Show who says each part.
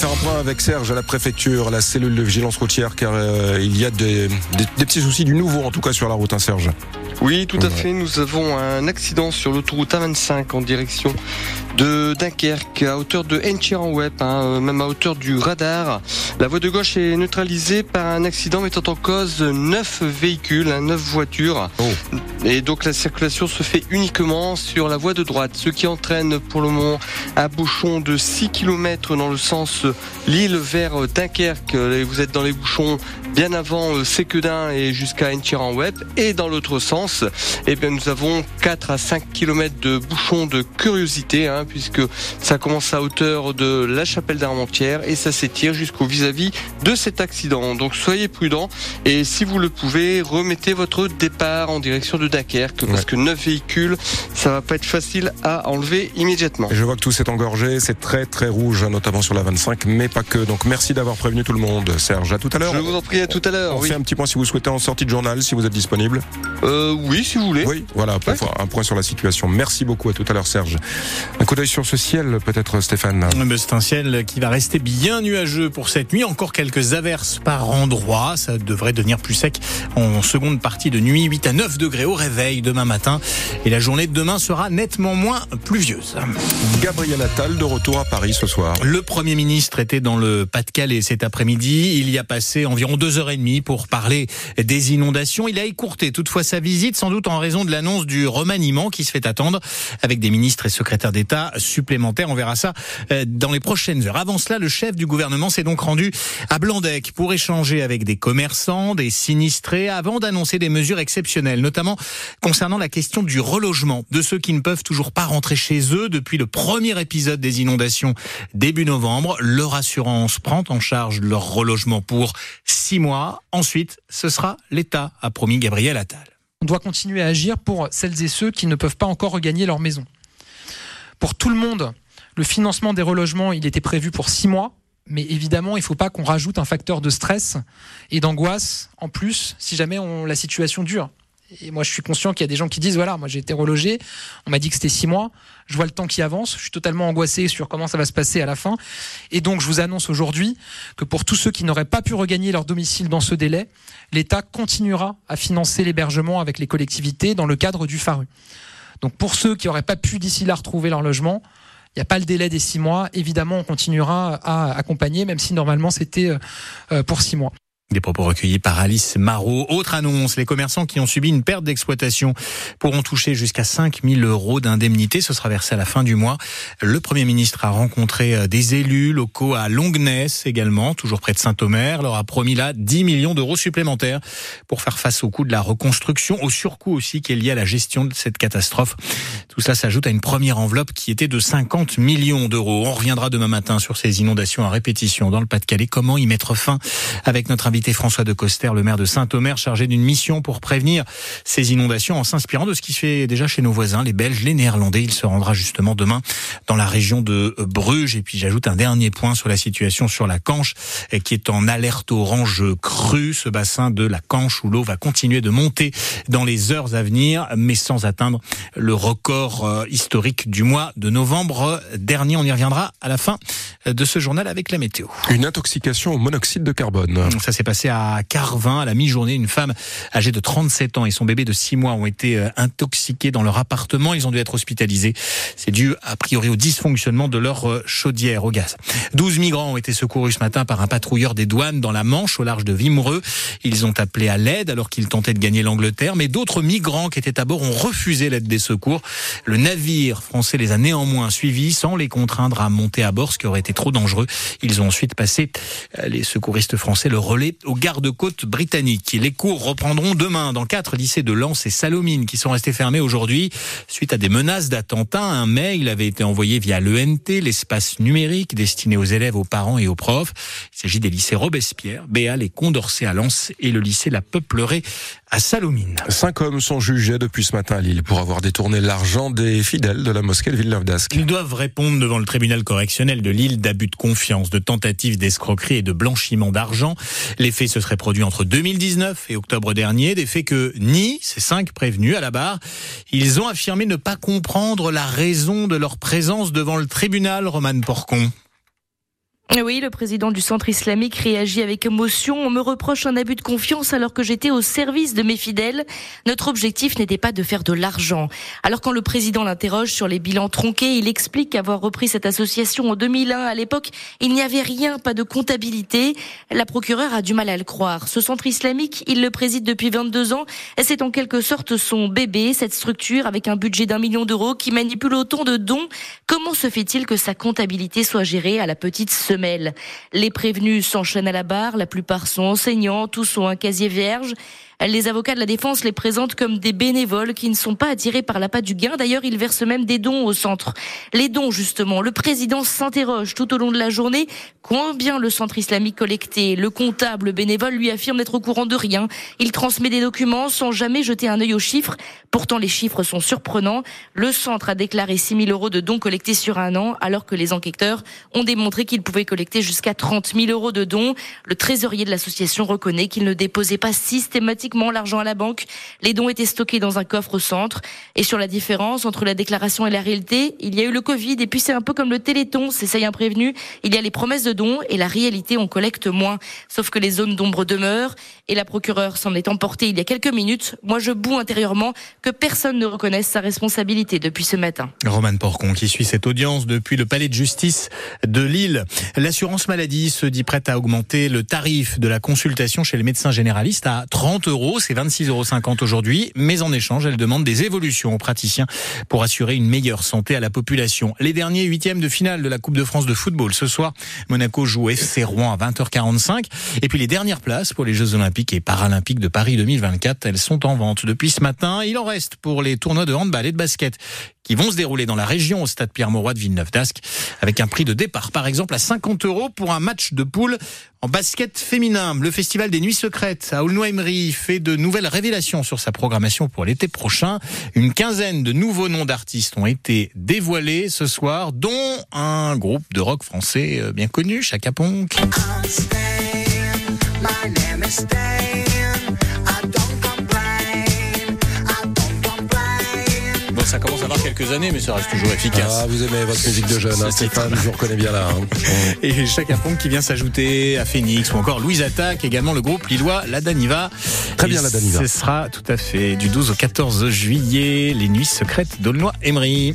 Speaker 1: Faire un point avec Serge à la préfecture, la cellule de vigilance routière, car euh, il y a des, des, des, petits soucis du nouveau, en tout cas sur la route, hein, Serge.
Speaker 2: Oui, tout à fait. Nous avons un accident sur l'autoroute A25 en direction de Dunkerque, à hauteur de Enchiran-Web, hein, euh, même à hauteur du radar. La voie de gauche est neutralisée par un accident mettant en cause neuf véhicules, hein, neuf voitures.
Speaker 1: Oh.
Speaker 2: Et donc la circulation se fait uniquement sur la voie de droite, ce qui entraîne pour le moment un bouchon de 6 km dans le sens Lille vers Dunkerque. Vous êtes dans les bouchons bien avant Séquedin et jusqu'à Enchiran-Web. Et dans l'autre sens, eh bien, nous avons 4 à 5 km de bouchons de curiosité, hein, puisque ça commence à hauteur de la chapelle d'Armentières et ça s'étire jusqu'au vis-à-vis de cet accident. Donc soyez prudents et si vous le pouvez, remettez votre départ en direction de Dunkerque, parce que 9 véhicules, ça va pas être facile à enlever immédiatement.
Speaker 1: Et je vois que tout s'est engorgé, c'est très très rouge, hein, notamment sur la 25, mais pas que. Donc merci d'avoir prévenu tout le monde, Serge. À tout à l'heure.
Speaker 2: Je vous en prie, à tout à l'heure.
Speaker 1: On
Speaker 2: Oui.
Speaker 1: fait un petit point si vous souhaitez en sortie de journal, si vous êtes disponible.
Speaker 2: Euh, oui, si vous voulez.
Speaker 1: Oui, voilà, pour
Speaker 2: Ouais.
Speaker 1: faire un point sur la situation. Merci beaucoup, à tout à l'heure, Serge. Un coup d'œil sur ce ciel, peut-être, Stéphane.
Speaker 3: Mais C'est un ciel qui va rester bien nuageux pour cette nuit. Encore quelques averses par endroits. Ça devrait devenir plus sec en seconde partie de nuit. 8 à 9 degrés au réveil demain matin. Et la journée de demain sera nettement moins pluvieuse.
Speaker 1: Gabriel Attal, de retour à Paris ce soir.
Speaker 3: Le Premier ministre était dans le Pas-de-Calais cet après-midi. Il y a passé environ deux heures et demie pour parler des inondations. Il a écourté toutefois sa visite, sans doute en raison de l'annonce du remaniement qui se fait attendre avec des ministres et secrétaires d'État supplémentaires. On verra ça euh, dans les prochaines heures. Avant cela, le chef du gouvernement s'est donc rendu à Blandec pour échanger avec des commerçants, des sinistrés, avant d'annoncer des mesures exceptionnelles, notamment concernant la question du relogement de ceux qui ne peuvent toujours pas rentrer chez eux depuis le premier épisode des inondations début novembre. Leur assurance prend en charge leur relogement pour six mois. Ensuite, ce sera l'État, a promis Gabriel Attal.
Speaker 4: On doit continuer à agir pour celles et ceux qui ne peuvent pas encore regagner leur maison. Pour tout le monde, le financement des relogements, il était prévu pour six mois. Mais évidemment, il ne faut pas qu'on rajoute un facteur de stress et d'angoisse en plus si jamais la situation dure. Et moi, je suis conscient qu'il y a des gens qui disent voilà, moi j'ai été relogé, on m'a dit que c'était six mois, je vois le temps qui avance, je suis totalement angoissé sur comment ça va se passer à la fin. Et donc, je vous annonce aujourd'hui que pour tous ceux qui n'auraient pas pu regagner leur domicile dans ce délai, l'État continuera à financer l'hébergement avec les collectivités dans le cadre du FARU. Donc, pour ceux qui n'auraient pas pu d'ici là retrouver leur logement, il n'y a pas le délai des six mois. Évidemment, on continuera à accompagner, même si normalement c'était euh, pour six mois.
Speaker 3: Des propos recueillis par Alice Marot. Autre annonce, les commerçants qui ont subi une perte d'exploitation pourront toucher jusqu'à 5 000 euros d'indemnité. Ce sera versé à la fin du mois. Le Premier ministre a rencontré euh, des élus locaux à Longness également, toujours près de Saint-Omer. leur a promis là 10 millions d'euros supplémentaires pour faire face au coût de la reconstruction, au surcoût aussi qui est lié à la gestion de cette catastrophe. Tout cela s'ajoute à une première enveloppe qui était de 50 millions d'euros. On reviendra demain matin sur ces inondations à répétition dans le Pas-de-Calais. Comment y mettre fin avec notre invité François de Coster, le maire de Saint-Omer, chargé d'une mission pour prévenir ces inondations en s'inspirant de ce qui se fait déjà chez nos voisins, les Belges, les Néerlandais. Il se rendra justement demain dans la région de Bruges. Et puis j'ajoute un dernier point sur la situation sur la Canche, qui est en alerte orange crue. Ce bassin de la Canche où l'eau va continuer de monter dans les heures à venir, mais sans atteindre le record euh, historique du mois de novembre dernier. On y reviendra à la fin de ce journal avec la météo.
Speaker 1: Une intoxication au monoxyde de carbone.
Speaker 3: Ça s'est passé à Carvin à la mi-journée. Une femme âgée de 37 ans et son bébé de 6 mois ont été euh, intoxiqués dans leur appartement. Ils ont dû être hospitalisés. C'est dû a priori au dysfonctionnement de leur euh, chaudière au gaz. 12 migrants ont été secourus ce matin par un patrouilleur des douanes dans la Manche au large de Vimereux. Ils ont appelé à l'aide alors qu'ils tentaient de gagner l'Angleterre, mais d'autres migrants qui étaient à bord ont refusé l'aide des secours. Le navire français les a néanmoins suivis sans les contraindre à monter à bord, ce qui aurait été trop dangereux. Ils ont ensuite passé, euh, les secouristes français, le relais aux gardes-côtes britanniques. Les cours reprendront demain dans quatre lycées de Lens et Salomine qui sont restés fermés aujourd'hui suite à des menaces d'attentat. Un mail avait été envoyé via l'ENT, l'espace numérique destiné aux élèves, aux parents et aux profs. Il s'agit des lycées Robespierre, Béal et Condorcet à Lens et le lycée La Peuplerée à Salomine.
Speaker 1: Cinq hommes sont jugés depuis ce matin à Lille pour avoir détourné l'argent des fidèles de la mosquée de Villeneuve d'Ascq.
Speaker 3: Ils doivent répondre devant le tribunal correctionnel de Lille d'abus de confiance, de tentatives d'escroquerie et de blanchiment d'argent. Les faits se seraient produits entre 2019 et octobre dernier, des faits que nient ces cinq prévenus à la barre. Ils ont affirmé ne pas comprendre la raison de leur présence devant le tribunal, Roman Porcon.
Speaker 5: Oui, le président du centre islamique réagit avec émotion. On me reproche un abus de confiance alors que j'étais au service de mes fidèles. Notre objectif n'était pas de faire de l'argent. Alors quand le président l'interroge sur les bilans tronqués, il explique avoir repris cette association en 2001. À l'époque, il n'y avait rien, pas de comptabilité. La procureure a du mal à le croire. Ce centre islamique, il le préside depuis 22 ans c'est en quelque sorte son bébé, cette structure avec un budget d'un million d'euros qui manipule autant de dons. Comment se fait-il que sa comptabilité soit gérée à la petite semaine les prévenus s'enchaînent à la barre, la plupart sont enseignants, tous ont un casier vierge. Les avocats de la défense les présentent comme des bénévoles qui ne sont pas attirés par l'appât du gain. D'ailleurs, ils versent même des dons au centre. Les dons, justement, le président s'interroge tout au long de la journée combien le centre islamique collecté? Le comptable bénévole lui affirme n'être au courant de rien. Il transmet des documents sans jamais jeter un œil aux chiffres. Pourtant, les chiffres sont surprenants. Le centre a déclaré 6 000 euros de dons collectés sur un an, alors que les enquêteurs ont démontré qu'il pouvait collecter jusqu'à 30 000 euros de dons. Le trésorier de l'association reconnaît qu'il ne déposait pas systématiquement l'argent à la banque. Les dons étaient stockés dans un coffre au centre. Et sur la différence entre la déclaration et la réalité, il y a eu le Covid. Et puis c'est un peu comme le Téléthon, c'est ça y prévenu. Il y a les promesses de dons et la réalité, on collecte moins. Sauf que les zones d'ombre demeurent. Et la procureure s'en est emportée il y a quelques minutes. Moi, je boue intérieurement que personne ne reconnaisse sa responsabilité depuis ce matin.
Speaker 3: Roman Porcon qui suit cette audience depuis le palais de justice de Lille. L'assurance maladie se dit prête à augmenter le tarif de la consultation chez les médecins généralistes à 30 euros c'est 26,50 euros aujourd'hui, mais en échange, elle demande des évolutions aux praticiens pour assurer une meilleure santé à la population. Les derniers huitièmes de finale de la Coupe de France de football. Ce soir, Monaco joue FC Rouen à 20h45. Et puis les dernières places pour les Jeux Olympiques et Paralympiques de Paris 2024, elles sont en vente depuis ce matin. Il en reste pour les tournois de handball et de basket qui vont se dérouler dans la région au stade Pierre-Mauroy de Villeneuve-d'Ascq avec un prix de départ par exemple à 50 euros pour un match de poule en basket féminin. Le festival des Nuits Secrètes à Aulnoy-Emery fait de nouvelles révélations sur sa programmation pour l'été prochain. Une quinzaine de nouveaux noms d'artistes ont été dévoilés ce soir, dont un groupe de rock français euh, bien connu, Chaka Ponk. Quelques années, mais ça reste toujours efficace.
Speaker 1: Ah, vous aimez votre musique de jeune, hein, Stéphane, je vous reconnais bien là. Hein.
Speaker 3: Et Chaka Ponk qui vient s'ajouter à Phoenix ou encore Louise Attaque, également le groupe lillois La Daniva.
Speaker 1: Très bien, La Daniva.
Speaker 3: Ce sera tout à fait du 12 au 14 juillet, les nuits secrètes d'Aulnoy-Emery.